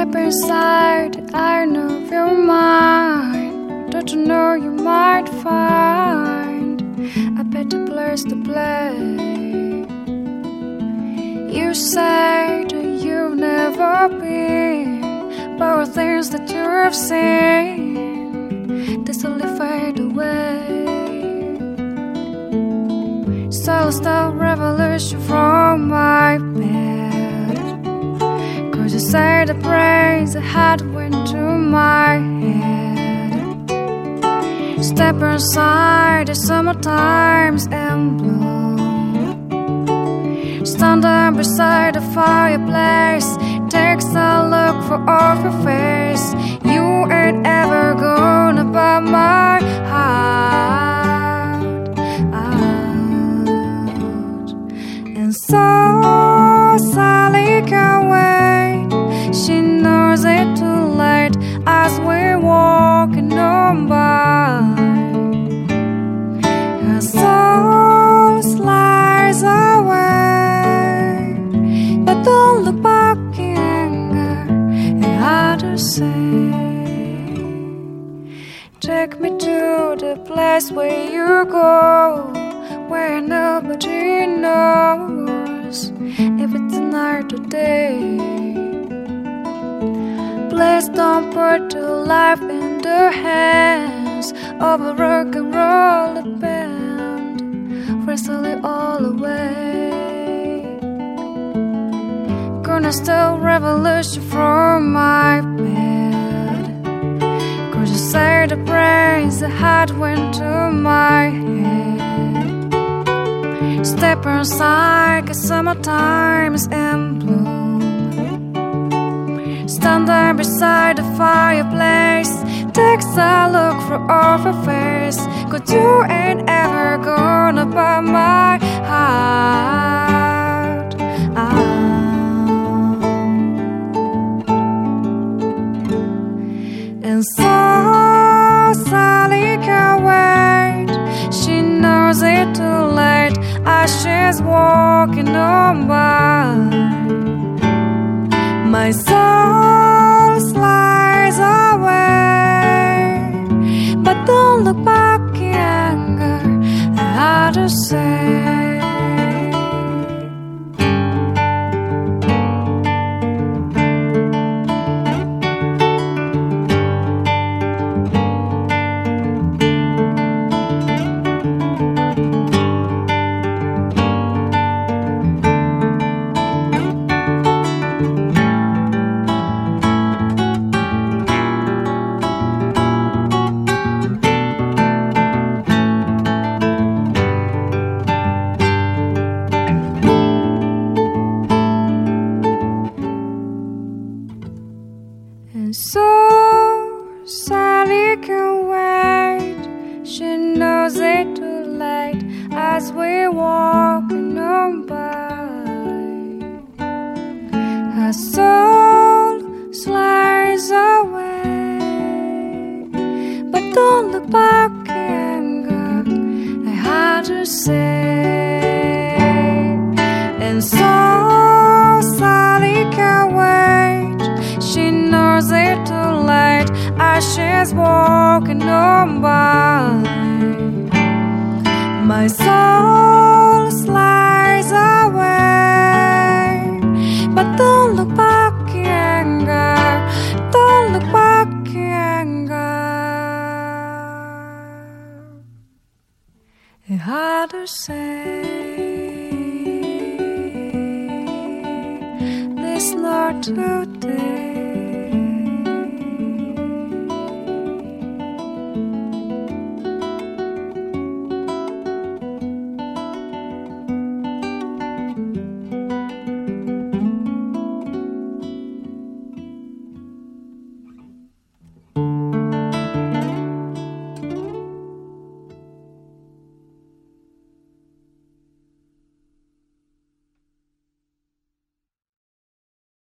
Step inside, the iron of your mind. Don't you know you might find a better place to play? You said you've never been, but the things that you have seen, they slowly fade away. So stop revolution from say the praise I had went to my head. Step inside the summer times and bloom. Stand there beside the fireplace. Place where you go, where nobody knows if it's night or day. Please don't put your life in the hands of a rock and roll band, wrestle it all away. Gonna steal revolution from my bed. The praise that had went to my head? Step inside, cause summertime's in bloom. Stand there beside the fireplace. Takes a look for off her face. Cause you ain't ever gonna buy my heart. And so late as she's walking on by. My soul slides away, but don't look back in anger. I to say. And so Sally can wait. She knows it too late as we walk on by. Her soul walking on by. My soul slides away, but don't look back in anger. Don't look back in anger. Hard to say. This Lord to